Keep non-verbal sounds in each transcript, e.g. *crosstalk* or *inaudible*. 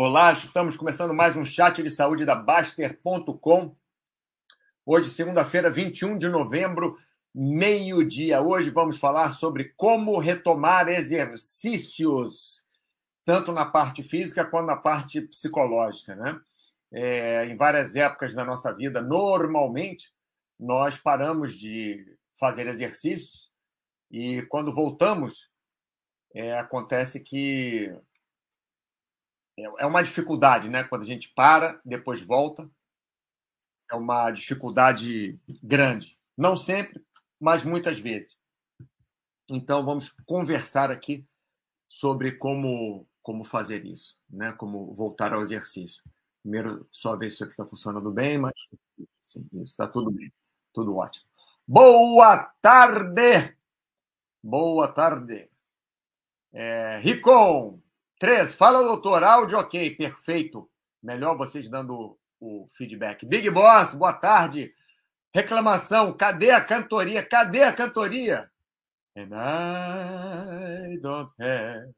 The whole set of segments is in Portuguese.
Olá, estamos começando mais um chat de saúde da Baster.com. Hoje, segunda-feira, 21 de novembro, meio-dia. Hoje vamos falar sobre como retomar exercícios, tanto na parte física quanto na parte psicológica. Né? É, em várias épocas da nossa vida, normalmente, nós paramos de fazer exercícios e quando voltamos, é, acontece que é, é uma dificuldade, né? Quando a gente para, depois volta, é uma dificuldade grande. Não sempre, mas muitas vezes. Então, vamos conversar aqui sobre como, como fazer isso, né? como voltar ao exercício. Primeiro, só ver se isso aqui está funcionando bem, mas sim, está tudo bem, tudo ótimo. Boa tarde! Boa tarde! É, Ricom, Três, fala, doutor. Áudio ok, perfeito. Melhor vocês dando o feedback. Big Boss, boa tarde. Reclamação, cadê a cantoria? Cadê a cantoria? And I don't have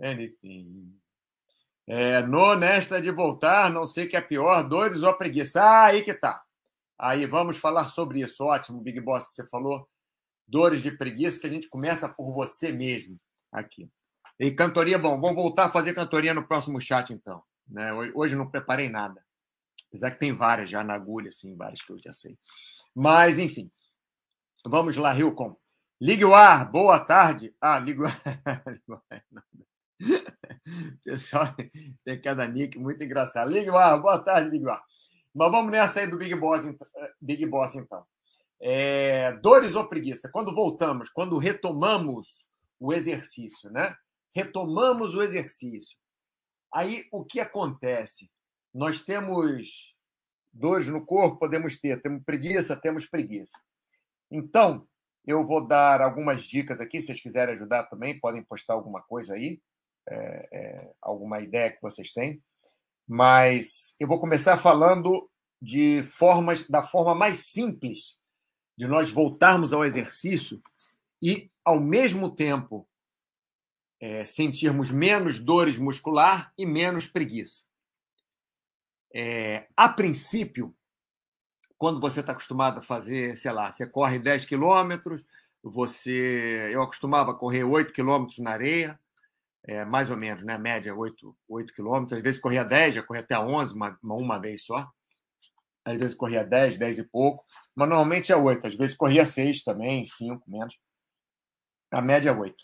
anything. É, no de voltar, não sei que é pior, dores ou preguiça. Ah, aí que tá. Aí vamos falar sobre isso. Ótimo, Big Boss, que você falou. Dores de preguiça, que a gente começa por você mesmo aqui. E cantoria, bom, vou voltar a fazer cantoria no próximo chat, então. Né? Hoje não preparei nada. Apesar que tem várias já na agulha, assim, várias que eu já sei. Mas, enfim. Vamos lá, Hilcom. Ligue o ar, boa tarde. Ah, ligue o ar. *laughs* *laughs* Pessoal, tem cada nick muito engraçado. Ligue o ar, boa tarde, ligue o ar. Mas vamos nessa aí do Big Boss, Big Boss então. É, dores ou preguiça? Quando voltamos, quando retomamos o exercício, né? Retomamos o exercício. Aí o que acontece? Nós temos dores no corpo, podemos ter, temos preguiça, temos preguiça. Então, eu vou dar algumas dicas aqui, se vocês quiserem ajudar também, podem postar alguma coisa aí, é, é, alguma ideia que vocês têm. Mas eu vou começar falando de formas, da forma mais simples de nós voltarmos ao exercício e, ao mesmo tempo, é, sentirmos menos dores muscular e menos preguiça. É, a princípio, quando você está acostumado a fazer, sei lá, você corre 10 quilômetros, você. Eu acostumava correr 8 quilômetros na areia, é, mais ou menos, né? Média 8, 8 quilômetros. Às vezes corria 10, já corria até 11, uma, uma vez só. Às vezes corria 10, 10 e pouco. Mas normalmente é 8. Às vezes corria 6 também, 5 menos. A média é 8.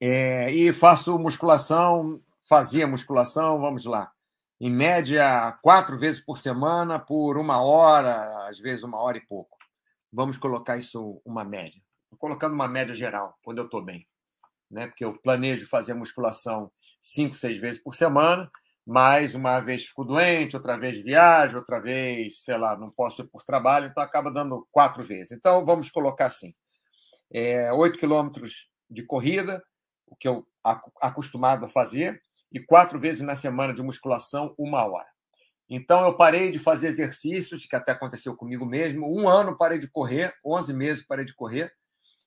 É, e faço musculação, fazia musculação, vamos lá, em média quatro vezes por semana, por uma hora, às vezes uma hora e pouco. Vamos colocar isso uma média. colocando uma média geral, quando eu estou bem. Né? Porque eu planejo fazer musculação cinco, seis vezes por semana, mas uma vez fico doente, outra vez viajo, outra vez, sei lá, não posso ir por trabalho, então acaba dando quatro vezes. Então vamos colocar assim: é, 8 quilômetros de corrida, o que eu acostumado a fazer, e quatro vezes na semana de musculação, uma hora. Então, eu parei de fazer exercícios, que até aconteceu comigo mesmo. Um ano parei de correr, 11 meses parei de correr,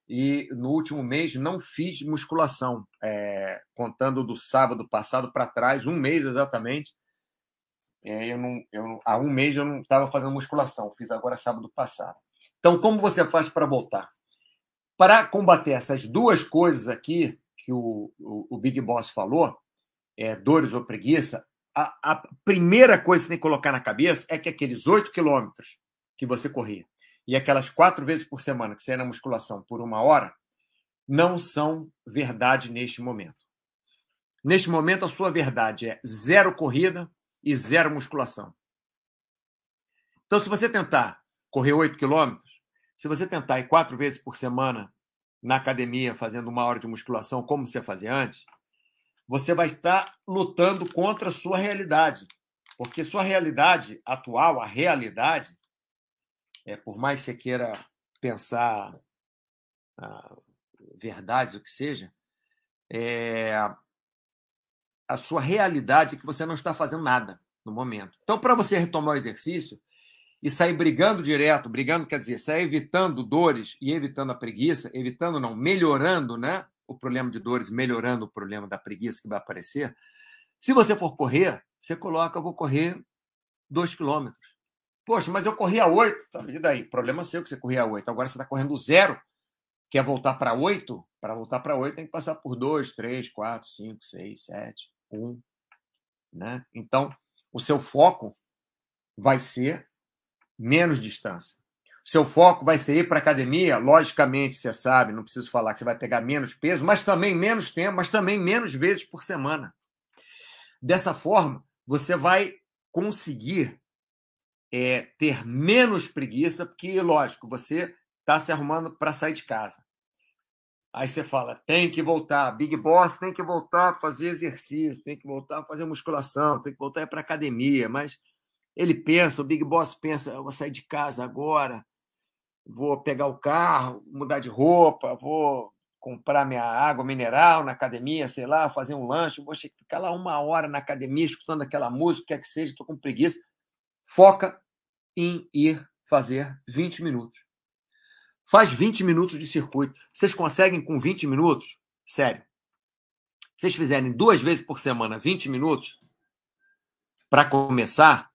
e no último mês não fiz musculação, é, contando do sábado passado para trás, um mês exatamente. É, eu não, eu, há um mês eu não estava fazendo musculação, fiz agora sábado passado. Então, como você faz para voltar? Para combater essas duas coisas aqui, que o, o, o Big Boss falou, é, dores ou preguiça, a, a, primeira coisa que tem que colocar na cabeça é que aqueles 8 quilômetros que você corria e aquelas quatro vezes por semana que você ia na musculação por uma hora não são verdade neste momento. Neste momento, a sua verdade é zero corrida e zero musculação. Então, se você tentar correr 8 quilômetros, se você tentar ir quatro vezes por semana na academia fazendo uma hora de musculação como você fazia antes, você vai estar lutando contra a sua realidade. Porque sua realidade atual, a realidade, é, por mais que você queira pensar ah, verdades, o que seja, é, a sua realidade é que você não está fazendo nada no momento. Então, para você retomar o exercício, e sair brigando direto, brigando quer dizer, sair evitando dores e evitando a preguiça, evitando não, melhorando, né? O problema de dores, melhorando o problema da preguiça que vai aparecer. Se você for correr, você coloca, eu vou correr 2 quilômetros. Poxa, mas eu corria 8. E daí? Problema seu que você corria 8. Agora você está correndo zero. Quer voltar para 8? Para voltar para 8 tem que passar por 2, 3, 4, 5, 6, 7, 1. Né? Então, o seu foco vai ser menos distância. Seu foco vai ser ir para a academia, logicamente, você sabe, não preciso falar que você vai pegar menos peso, mas também menos tempo, mas também menos vezes por semana. Dessa forma, você vai conseguir é, ter menos preguiça, porque, lógico, você está se arrumando para sair de casa. Aí você fala, tem que voltar, Big Boss tem que voltar a fazer exercício, tem que voltar a fazer musculação, tem que voltar para academia, mas ele pensa, o Big Boss pensa, eu vou sair de casa agora, vou pegar o carro, mudar de roupa, vou comprar minha água mineral na academia, sei lá, fazer um lanche, vou ficar lá uma hora na academia escutando aquela música, quer que seja, estou com preguiça. Foca em ir fazer 20 minutos. Faz 20 minutos de circuito. Vocês conseguem com 20 minutos? Sério. Vocês fizerem duas vezes por semana 20 minutos, para começar,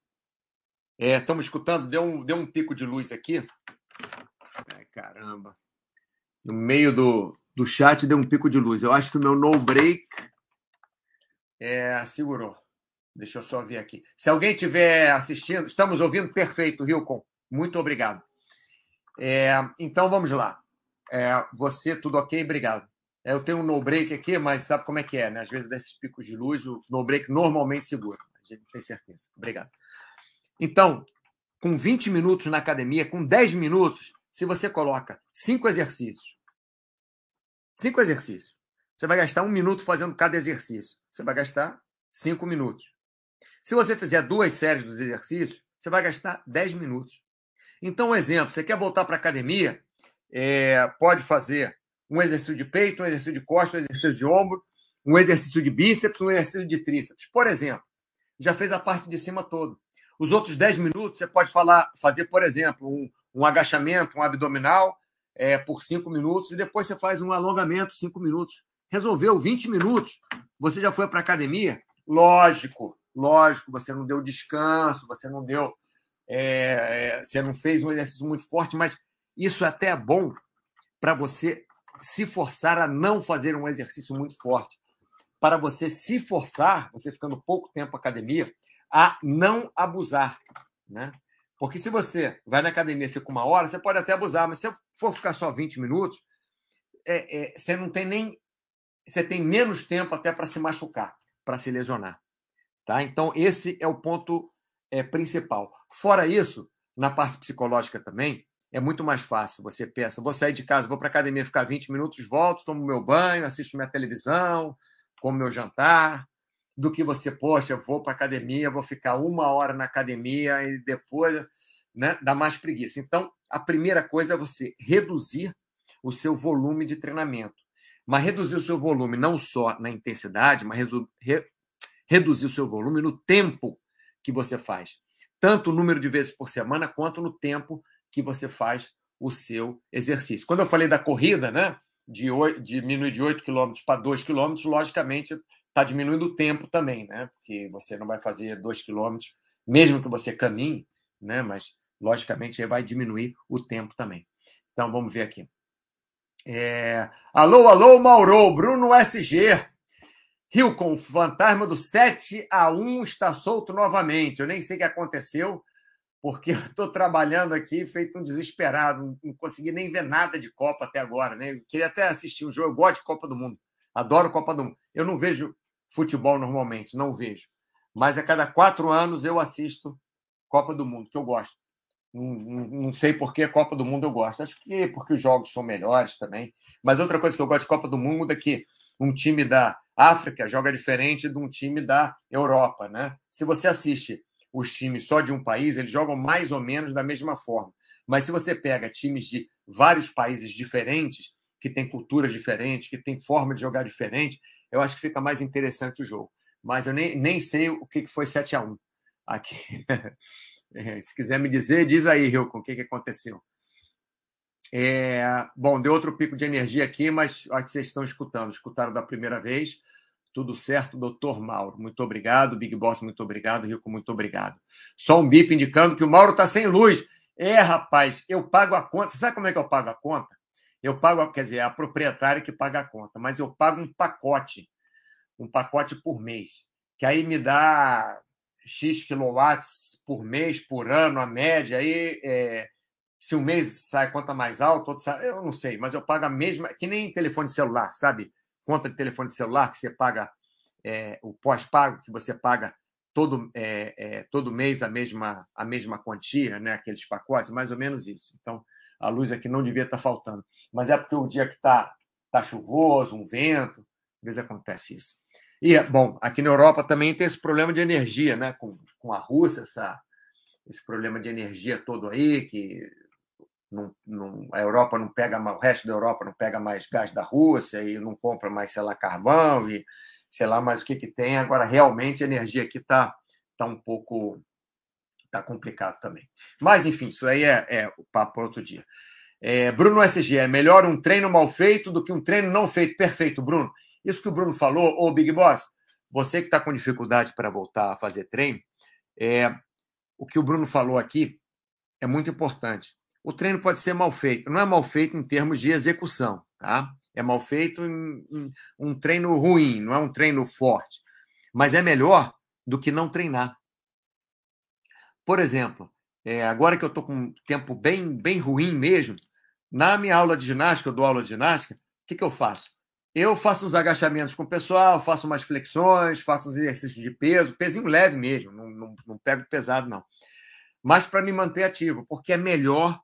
é, estamos escutando, deu um, deu um pico de luz aqui. Ai, caramba. No meio do, do chat deu um pico de luz. Eu acho que o meu no break é, segurou. Deixa eu só ver aqui. Se alguém estiver assistindo, estamos ouvindo perfeito, Hilcon. Muito obrigado. É, então vamos lá. É, você, tudo ok? Obrigado. É, eu tenho um no break aqui, mas sabe como é que é, né? Às vezes desses picos de luz, o no break normalmente segura. A gente tem certeza. Obrigado. Então, com 20 minutos na academia, com 10 minutos, se você coloca cinco exercícios, cinco exercícios, você vai gastar um minuto fazendo cada exercício. Você vai gastar cinco minutos. Se você fizer duas séries dos exercícios, você vai gastar 10 minutos. Então, um exemplo: você quer voltar para a academia, é, pode fazer um exercício de peito, um exercício de costas, um exercício de ombro, um exercício de bíceps, um exercício de tríceps. Por exemplo, já fez a parte de cima todo. Os outros 10 minutos você pode falar, fazer, por exemplo, um, um agachamento, um abdominal é, por 5 minutos e depois você faz um alongamento 5 minutos. Resolveu 20 minutos, você já foi para academia? Lógico, lógico, você não deu descanso, você não deu. É, é, você não fez um exercício muito forte, mas isso até é bom para você se forçar a não fazer um exercício muito forte. Para você se forçar, você ficando pouco tempo na academia, a não abusar, né? Porque se você vai na academia e fica uma hora, você pode até abusar, mas se for ficar só 20 minutos, é, é, você não tem nem. Você tem menos tempo até para se machucar, para se lesionar. Tá? Então, esse é o ponto é, principal. Fora isso, na parte psicológica também, é muito mais fácil. Você pensa, vou sair de casa, vou para a academia ficar 20 minutos, volto, tomo meu banho, assisto minha televisão, como meu jantar, do que você, poxa, eu vou para academia, vou ficar uma hora na academia e depois né, dá mais preguiça. Então, a primeira coisa é você reduzir o seu volume de treinamento. Mas reduzir o seu volume não só na intensidade, mas re reduzir o seu volume no tempo que você faz. Tanto o número de vezes por semana, quanto no tempo que você faz o seu exercício. Quando eu falei da corrida, né? De, 8, de diminuir de 8 km para 2 km, logicamente está diminuindo o tempo também, né? Porque você não vai fazer dois quilômetros, mesmo que você caminhe, né? Mas, logicamente, vai diminuir o tempo também. Então, vamos ver aqui. É... Alô, alô, Mauro, Bruno SG. Hilcon, o fantasma do 7 a 1 está solto novamente. Eu nem sei o que aconteceu, porque eu estou trabalhando aqui feito um desesperado. Não consegui nem ver nada de Copa até agora. Né? Eu queria até assistir um jogo. Eu gosto de Copa do Mundo. Adoro Copa do Mundo. Eu não vejo futebol normalmente, não vejo. Mas a cada quatro anos eu assisto Copa do Mundo, que eu gosto. Não, não, não sei por que Copa do Mundo eu gosto. Acho que porque os jogos são melhores também. Mas outra coisa que eu gosto de Copa do Mundo é que um time da África joga diferente de um time da Europa, né? Se você assiste os times só de um país, eles jogam mais ou menos da mesma forma. Mas se você pega times de vários países diferentes, que têm culturas diferentes, que têm forma de jogar diferente, eu acho que fica mais interessante o jogo. Mas eu nem, nem sei o que foi 7 a 1 aqui. É, *laughs* se quiser me dizer, diz aí, Hilcon, o que, que aconteceu. É, bom, deu outro pico de energia aqui, mas acho que vocês estão escutando. Escutaram da primeira vez. Tudo certo, doutor Mauro. Muito obrigado. Big Boss, muito obrigado. Rico, muito obrigado. Só um bip indicando que o Mauro está sem luz. É, rapaz, eu pago a conta. Você sabe como é que eu pago a conta? Eu pago, quer dizer, é a proprietária que paga a conta, mas eu pago um pacote, um pacote por mês, que aí me dá X quilowatts por mês, por ano, a média. Aí, é, se um mês sai conta mais alta, outro sai, eu não sei, mas eu pago a mesma, que nem telefone celular, sabe? conta de telefone celular que você paga é, o pós-pago que você paga todo, é, é, todo mês a mesma, a mesma quantia, né? aqueles pacotes, mais ou menos isso. Então, a luz aqui não devia estar faltando. Mas é porque o dia que está tá chuvoso, um vento, às vezes acontece isso. E, bom, aqui na Europa também tem esse problema de energia, né? com, com a Rússia, essa, esse problema de energia todo aí, que não, não, a Europa não pega o resto da Europa não pega mais gás da Rússia e não compra mais, sei lá, carvão e sei lá mais o que, que tem. Agora, realmente, a energia aqui está tá um pouco tá complicado também. Mas, enfim, isso aí é, é o papo para outro dia. É, Bruno SG, é melhor um treino mal feito do que um treino não feito. Perfeito, Bruno. Isso que o Bruno falou, ô Big Boss, você que está com dificuldade para voltar a fazer treino, é, o que o Bruno falou aqui é muito importante o treino pode ser mal feito. Não é mal feito em termos de execução, tá? É mal feito em, em um treino ruim, não é um treino forte. Mas é melhor do que não treinar. Por exemplo, é, agora que eu estou com um tempo bem, bem ruim mesmo, na minha aula de ginástica, eu dou aula de ginástica, o que, que eu faço? Eu faço uns agachamentos com o pessoal, faço umas flexões, faço uns exercícios de peso, pezinho leve mesmo, não, não, não pego pesado, não. Mas para me manter ativo, porque é melhor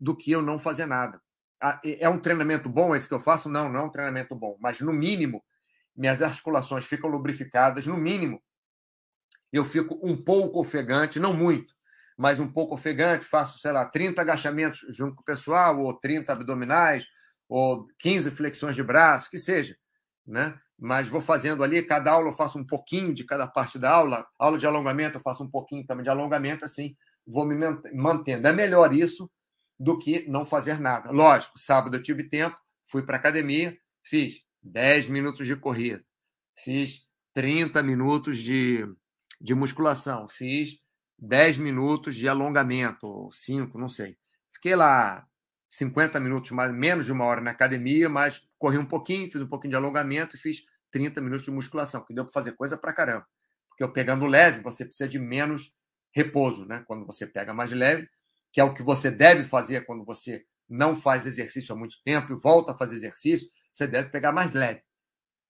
do que eu não fazer nada. Ah, é um treinamento bom esse que eu faço? Não, não é um treinamento bom. Mas, no mínimo, minhas articulações ficam lubrificadas. No mínimo, eu fico um pouco ofegante, não muito, mas um pouco ofegante. Faço, sei lá, 30 agachamentos junto com o pessoal, ou 30 abdominais, ou 15 flexões de braço, que seja. Né? Mas vou fazendo ali, cada aula eu faço um pouquinho de cada parte da aula. Aula de alongamento eu faço um pouquinho também de alongamento, assim vou me mantendo. É melhor isso do que não fazer nada. Lógico, sábado eu tive tempo, fui para a academia, fiz 10 minutos de corrida, fiz 30 minutos de, de musculação, fiz 10 minutos de alongamento, ou 5, não sei. Fiquei lá 50 minutos, mais menos de uma hora na academia, mas corri um pouquinho, fiz um pouquinho de alongamento e fiz 30 minutos de musculação, que deu para fazer coisa para caramba. Porque eu pegando leve, você precisa de menos repouso, né? Quando você pega mais leve, que é o que você deve fazer quando você não faz exercício há muito tempo e volta a fazer exercício, você deve pegar mais leve.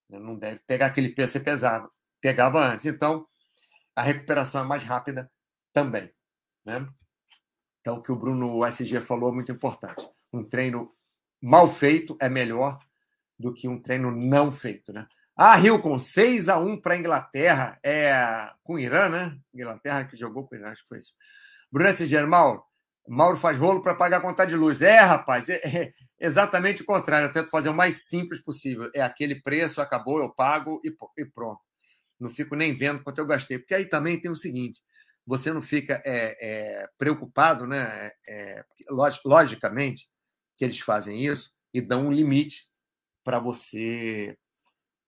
Não deve pegar aquele peso que você pesava, pegava antes. Então, a recuperação é mais rápida também. Né? Então, o que o Bruno SG falou é muito importante. Um treino mal feito é melhor do que um treino não feito. Né? Ah, Rio com 6 a 1 para a Inglaterra, é com o Irã, né? Inglaterra que jogou com o Irã, acho que foi isso. Bruno SG, Mauro, Mauro faz rolo para pagar a conta de luz. É, rapaz, é, é, exatamente o contrário. Eu tento fazer o mais simples possível. É aquele preço, acabou, eu pago e, e pronto. Não fico nem vendo quanto eu gastei. Porque aí também tem o seguinte: você não fica é, é, preocupado, né? É, logicamente, que eles fazem isso e dão um limite para você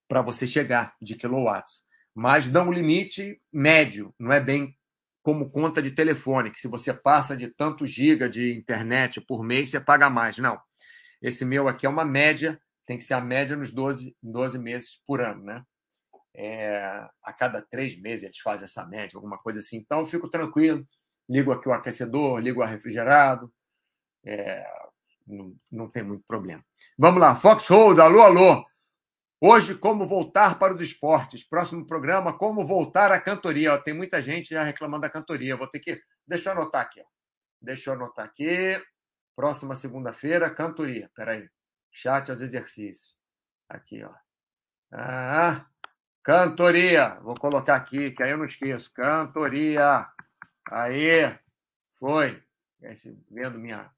para você chegar de quilowatts. Mas dão um limite médio, não é bem como conta de telefone, que se você passa de tanto giga de internet por mês, você paga mais. Não. Esse meu aqui é uma média, tem que ser a média nos 12, 12 meses por ano, né? É, a cada três meses eles fazem essa média, alguma coisa assim. Então eu fico tranquilo, ligo aqui o aquecedor, ligo o refrigerado, é, não, não tem muito problema. Vamos lá, Foxhold, alô, alô. Hoje, como voltar para os esportes. Próximo programa, como voltar à cantoria. Ó, tem muita gente já reclamando da cantoria. Vou ter que. Deixa eu anotar aqui. Ó. Deixa eu anotar aqui. Próxima segunda-feira, cantoria. Peraí. Chat aos exercícios. Aqui, ó. Ah, cantoria. Vou colocar aqui, que aí eu não esqueço. Cantoria. Aí. Foi. Vendo minha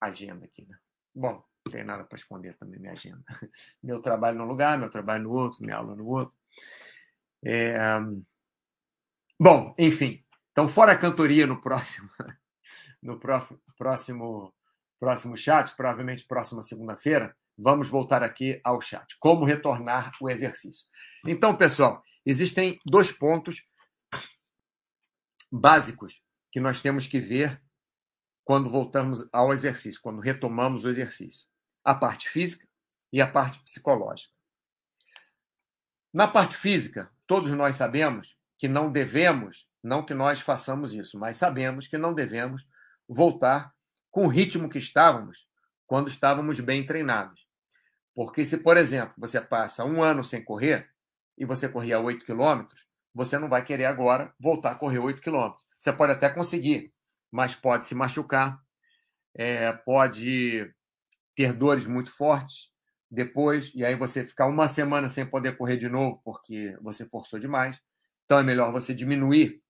agenda aqui, né? Bom, não tem nada para esconder também minha agenda. *laughs* Meu trabalho num lugar, meu trabalho no outro, minha aula no outro. É... Bom, enfim. Então, fora a cantoria no próximo, *laughs* no próximo, próximo chat, provavelmente próxima segunda-feira, vamos voltar aqui ao chat. Como retornar o exercício? Então, pessoal, existem dois pontos básicos que nós temos que ver quando voltamos ao exercício, quando retomamos o exercício: a parte física e a parte psicológica. Na parte física, todos nós sabemos que não devemos, não que nós façamos isso, mas sabemos que não devemos voltar com o ritmo que estávamos quando estávamos bem treinados. Porque se, por exemplo, você passa um ano sem correr e você corria 8 quilômetros, você não vai querer agora voltar a correr 8 quilômetros. Você pode até conseguir, mas pode se machucar, é, pode ter dores muito fortes depois, e aí você ficar uma semana sem poder correr de novo porque você forçou demais. Então é melhor você diminuir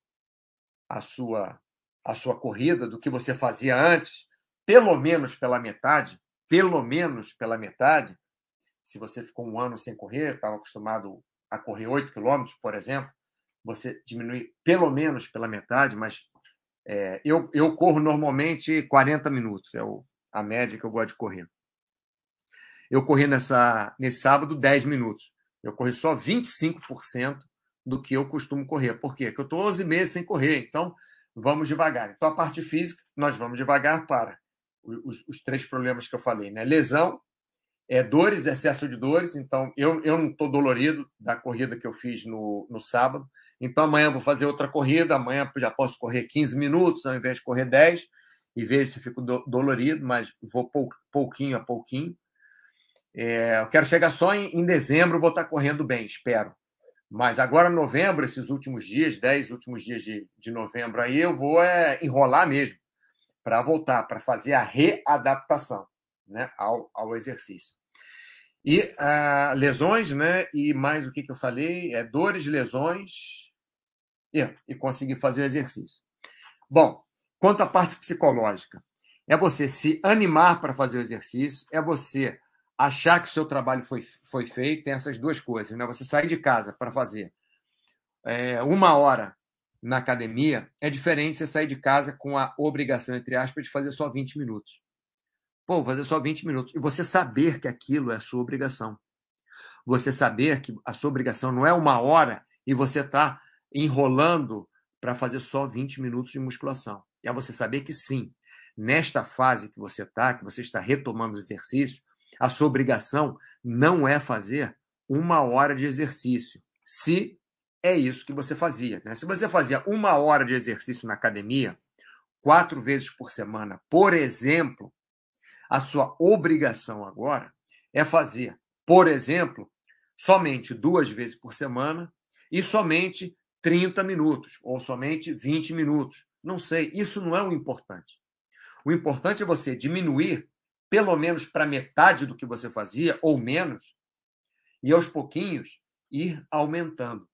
a sua a sua corrida do que você fazia antes, pelo menos pela metade, pelo menos pela metade. Se você ficou um ano sem correr, estava acostumado a correr 8 quilômetros, por exemplo, você diminui pelo menos pela metade, mas é, eu, eu corro normalmente 40 minutos, é o, a média que eu gosto de correr. Eu corri nessa, nesse sábado 10 minutos. Eu corri só 25% do que eu costumo correr. Por quê? Porque eu estou 11 meses sem correr, então vamos devagar. Então, a parte física, nós vamos devagar para os, os três problemas que eu falei, né? Lesão, é, dores, excesso de dores. Então, eu, eu não estou dolorido da corrida que eu fiz no, no sábado. Então, amanhã vou fazer outra corrida. Amanhã já posso correr 15 minutos ao invés de correr 10 e ver se fico do, dolorido, mas vou pou, pouquinho a pouquinho. É, eu quero chegar só em, em dezembro, vou estar correndo bem, espero. Mas agora, novembro, esses últimos dias, 10 últimos dias de, de novembro, aí eu vou é, enrolar mesmo para voltar, para fazer a readaptação né, ao, ao exercício. E ah, lesões, né? E mais o que, que eu falei? É dores, lesões e, e conseguir fazer o exercício. Bom, quanto à parte psicológica, é você se animar para fazer o exercício, é você achar que o seu trabalho foi, foi feito, tem essas duas coisas. Né? Você sair de casa para fazer é, uma hora na academia é diferente de você sair de casa com a obrigação, entre aspas, de fazer só 20 minutos. Pô, fazer só 20 minutos. E você saber que aquilo é a sua obrigação. Você saber que a sua obrigação não é uma hora e você está enrolando para fazer só 20 minutos de musculação. É você saber que sim, nesta fase que você está, que você está retomando os exercícios, a sua obrigação não é fazer uma hora de exercício, se é isso que você fazia. Né? Se você fazia uma hora de exercício na academia, quatro vezes por semana, por exemplo, a sua obrigação agora é fazer, por exemplo, somente duas vezes por semana e somente 30 minutos, ou somente 20 minutos. Não sei, isso não é o importante. O importante é você diminuir pelo menos para metade do que você fazia, ou menos, e aos pouquinhos ir aumentando.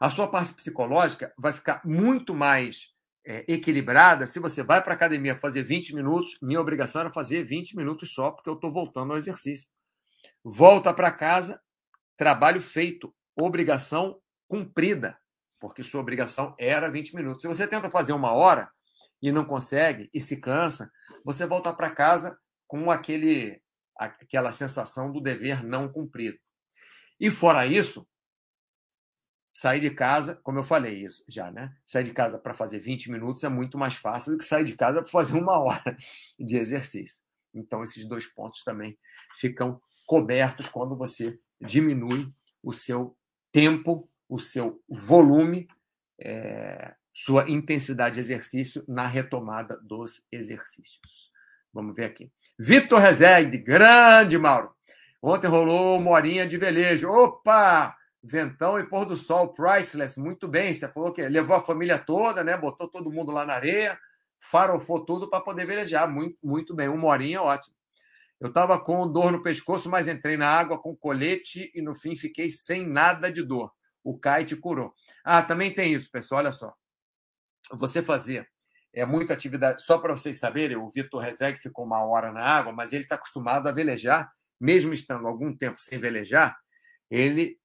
A sua parte psicológica vai ficar muito mais é, equilibrada se você vai para a academia fazer 20 minutos. Minha obrigação era fazer 20 minutos só, porque eu estou voltando ao exercício. Volta para casa, trabalho feito, obrigação cumprida, porque sua obrigação era 20 minutos. Se você tenta fazer uma hora e não consegue e se cansa, você volta para casa com aquele, aquela sensação do dever não cumprido. E fora isso, sair de casa, como eu falei isso já, né? Sair de casa para fazer 20 minutos é muito mais fácil do que sair de casa para fazer uma *laughs* hora de exercício. Então, esses dois pontos também ficam cobertos quando você diminui o seu tempo, o seu volume, é, sua intensidade de exercício na retomada dos exercícios. Vamos ver aqui. Vitor Rezende, grande Mauro. Ontem rolou uma horinha de velejo. Opa! Ventão e pôr do sol, priceless, muito bem. Você falou que levou a família toda, né? Botou todo mundo lá na areia, farofou tudo para poder velejar. Muito, muito bem. Uma horinha, ótimo. Eu estava com dor no pescoço, mas entrei na água com colete e no fim fiquei sem nada de dor. O kite curou. Ah, também tem isso, pessoal. Olha só. Você fazia é muita atividade. Só para vocês saberem, o Vitor Rezeg ficou uma hora na água, mas ele está acostumado a velejar, mesmo estando algum tempo sem velejar, ele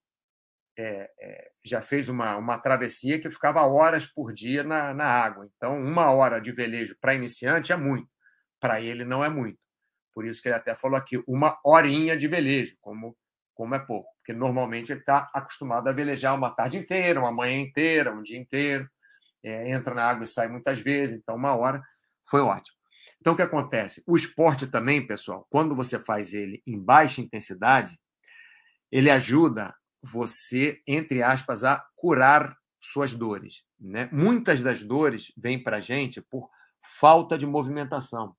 é, é, já fez uma, uma travessia que ficava horas por dia na, na água. Então, uma hora de velejo para iniciante é muito, para ele não é muito. Por isso que ele até falou aqui, uma horinha de velejo, como, como é pouco. Porque normalmente ele está acostumado a velejar uma tarde inteira, uma manhã inteira, um dia inteiro. É, entra na água e sai muitas vezes, então uma hora foi ótimo. Então, o que acontece? O esporte também, pessoal, quando você faz ele em baixa intensidade, ele ajuda você, entre aspas, a curar suas dores. Né? Muitas das dores vêm para a gente por falta de movimentação.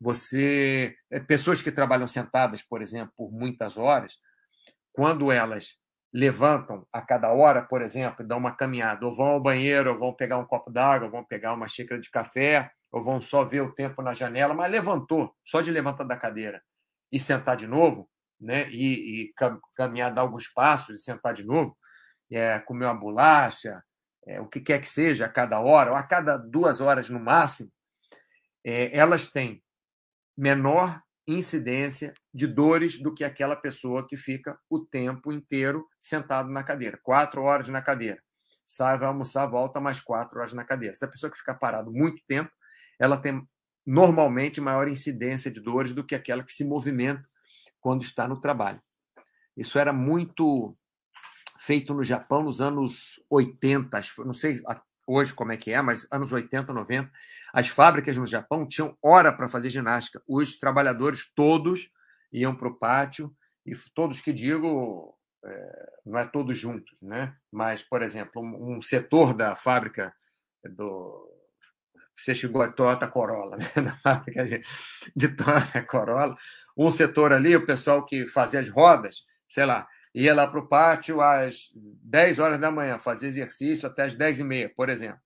Você, é, pessoas que trabalham sentadas, por exemplo, por muitas horas, quando elas levantam a cada hora, por exemplo, dão uma caminhada, ou vão ao banheiro, ou vão pegar um copo d'água, ou vão pegar uma xícara de café, ou vão só ver o tempo na janela, mas levantou, só de levantar da cadeira e sentar de novo, né? E, e caminhar, dar alguns passos e sentar de novo, é, comer uma bolacha, é, o que quer que seja, a cada hora, ou a cada duas horas no máximo, é, elas têm menor incidência de dores do que aquela pessoa que fica o tempo inteiro sentado na cadeira, quatro horas na cadeira. Sai, vai almoçar, volta mais quatro horas na cadeira. Se a pessoa que fica parado muito tempo, ela tem normalmente maior incidência de dores do que aquela que se movimenta quando está no trabalho. Isso era muito feito no Japão nos anos 80, não sei hoje como é que é, mas anos 80, 90, as fábricas no Japão tinham hora para fazer ginástica. Os trabalhadores todos iam para o pátio, e todos que digo, é, não é todos juntos, né? mas, por exemplo, um, setor da fábrica do. Você chegou a Toyota Corolla, *laughs* né? da fábrica de Toyota Corolla, um setor ali, o pessoal que fazia as rodas, sei lá, ia lá para o pátio às 10 horas da manhã, fazer exercício até às 10 e meia, por exemplo.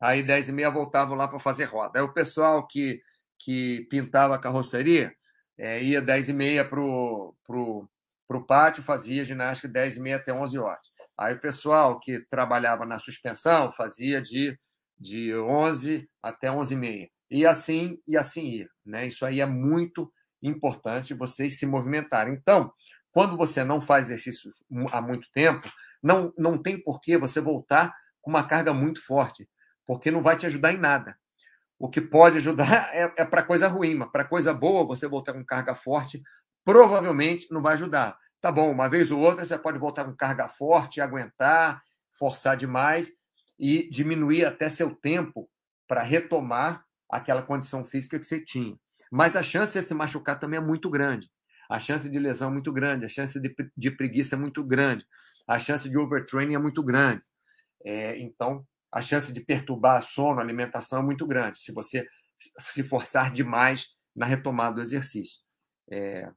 Aí, 10 e meia, voltavam lá para fazer roda. Aí, o pessoal que, que pintava a carroceria é, ia 10 e meia para o pro, pro pátio, fazia ginástica 10 e meia até 11 horas. Aí, o pessoal que trabalhava na suspensão fazia de, de 11 até 11 e meia. E assim, e assim ia. Né? Isso aí é muito importante vocês se movimentarem. Então, quando você não faz exercício há muito tempo, não, não tem por que você voltar com uma carga muito forte, porque não vai te ajudar em nada. O que pode ajudar *laughs* é, é para coisa ruim, mas para coisa boa, você voltar com carga forte, provavelmente não vai ajudar. Tá bom, uma vez ou outra você pode voltar com carga forte, aguentar, forçar demais e diminuir até seu tempo para retomar aquela condição física que você tinha. Mas a chance de se machucar também é muito grande a chance de lesão é muito grande, a chance de, de preguiça é muito grande, a chance de overtraining é muito grande. É, então, a chance de perturbar sono, alimentação é muito grande, se você se forçar demais na retomada do exercício. É,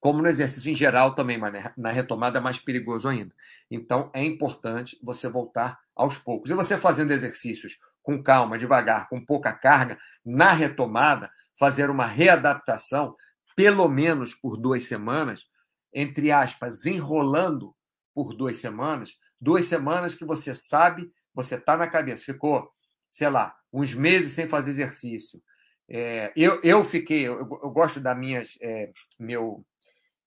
como no exercício em geral também, mas na retomada é mais perigoso ainda. Então, é importante você voltar aos poucos. E você fazendo exercícios com calma, devagar, com pouca carga, na retomada, fazer uma readaptação pelo menos por duas semanas, entre aspas, enrolando por duas semanas, duas semanas que você sabe, você está na cabeça, ficou, sei lá, uns meses sem fazer exercício. É, eu, eu fiquei, eu, eu gosto da minhas, é, meu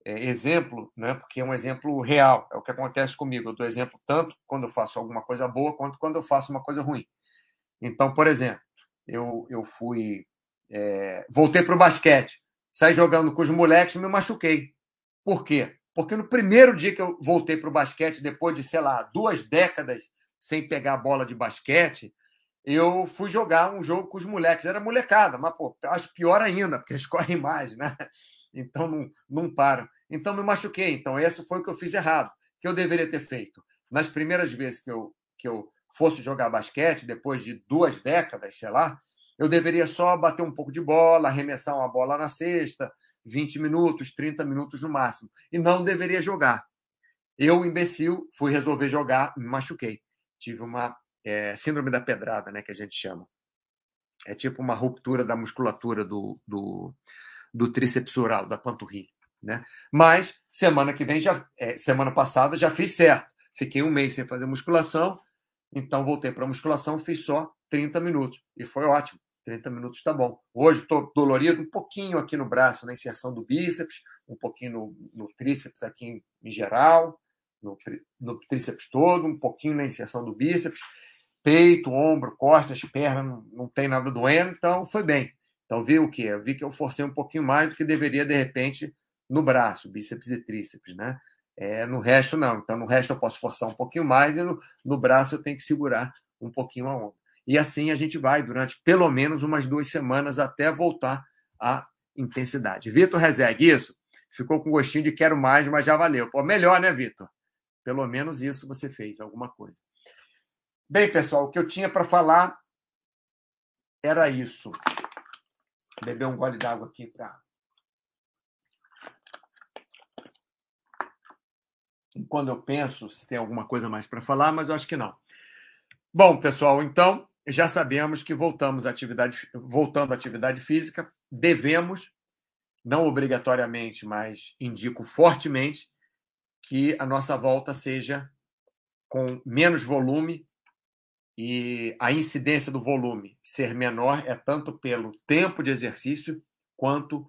é, exemplo, né, porque é um exemplo real, é o que acontece comigo. Eu dou exemplo tanto quando eu faço alguma coisa boa, quanto quando eu faço uma coisa ruim. Então, por exemplo, eu, eu fui, é, voltei para o basquete saí jogando com os moleques e me machuquei. Por quê? Porque no primeiro dia que eu voltei para o basquete, depois de, sei lá, duas décadas sem pegar a bola de basquete, eu fui jogar um jogo com os moleques. Era molecada, mas pô, acho pior ainda, porque eles *laughs* correm mais, né? Então não, não param. Então me machuquei. Então esse foi o que eu fiz errado, que eu deveria ter feito. Nas primeiras vezes que eu, que eu fosse jogar basquete, depois de duas décadas, sei lá, eu deveria só bater um pouco de bola, arremessar uma bola na cesta, 20 minutos, 30 minutos no máximo. E não deveria jogar. Eu, imbecil, fui resolver jogar, me machuquei. Tive uma é, síndrome da pedrada, né, que a gente chama. É tipo uma ruptura da musculatura do, do, do tríceps oral, da panturrilha. Né? Mas semana que vem, já, é, semana passada, já fiz certo. Fiquei um mês sem fazer musculação, então voltei para a musculação, fiz só 30 minutos. E foi ótimo. 30 minutos está bom. Hoje estou dolorido um pouquinho aqui no braço, na inserção do bíceps, um pouquinho no, no tríceps aqui em, em geral, no, no, tríceps todo, um pouquinho na inserção do bíceps, peito, ombro, costas, perna, não, não tem nada doendo, então foi bem. Então, vi o quê? Eu vi que eu forcei um pouquinho mais do que deveria, de repente, no braço, bíceps e tríceps, né? É, no resto, não. Então, no resto, eu posso forçar um pouquinho mais e no, no braço eu tenho que segurar um pouquinho a onda. E assim a gente vai durante pelo menos umas duas semanas até voltar à intensidade. Vitor Rezegue, isso? Ficou com gostinho de quero mais, mas já valeu. Pô, melhor, né, Vitor? Pelo menos isso você fez, alguma coisa. Bem, pessoal, o que eu tinha para falar era isso. Beber um gole d'água aqui para. Quando eu penso se tem alguma coisa mais para falar, mas eu acho que não. Bom, pessoal, então já sabemos que voltamos à atividade, voltando à atividade física, devemos, não obrigatoriamente, mas indico fortemente, que a nossa volta seja com menos volume e a incidência do volume ser menor é tanto pelo tempo de exercício quanto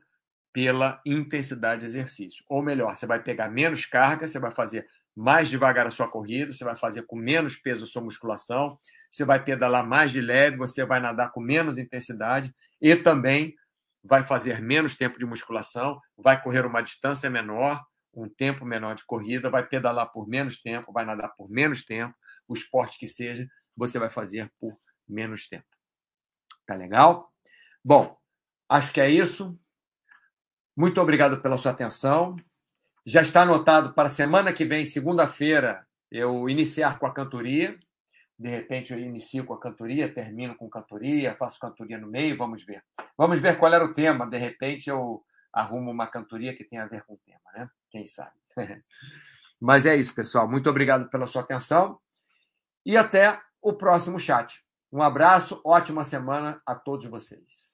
pela intensidade de exercício. Ou melhor, você vai pegar menos carga, você vai fazer mais devagar a sua corrida, você vai fazer com menos peso a sua musculação, você vai pedalar mais de leve, você vai nadar com menos intensidade e também vai fazer menos tempo de musculação, vai correr uma distância menor, um tempo menor de corrida, vai pedalar por menos tempo, vai nadar por menos tempo, o esporte que seja, você vai fazer por menos tempo. Tá legal? Bom, acho que é isso. Muito obrigado pela sua atenção. Já está anotado para semana que vem, segunda-feira, eu iniciar com a cantoria. De repente eu inicio com a cantoria, termino com cantoria, faço cantoria no meio, vamos ver. Vamos ver qual era o tema. De repente eu arrumo uma cantoria que tenha a ver com o tema, né? Quem sabe. *laughs* Mas é isso, pessoal. Muito obrigado pela sua atenção e até o próximo chat. Um abraço, ótima semana a todos vocês.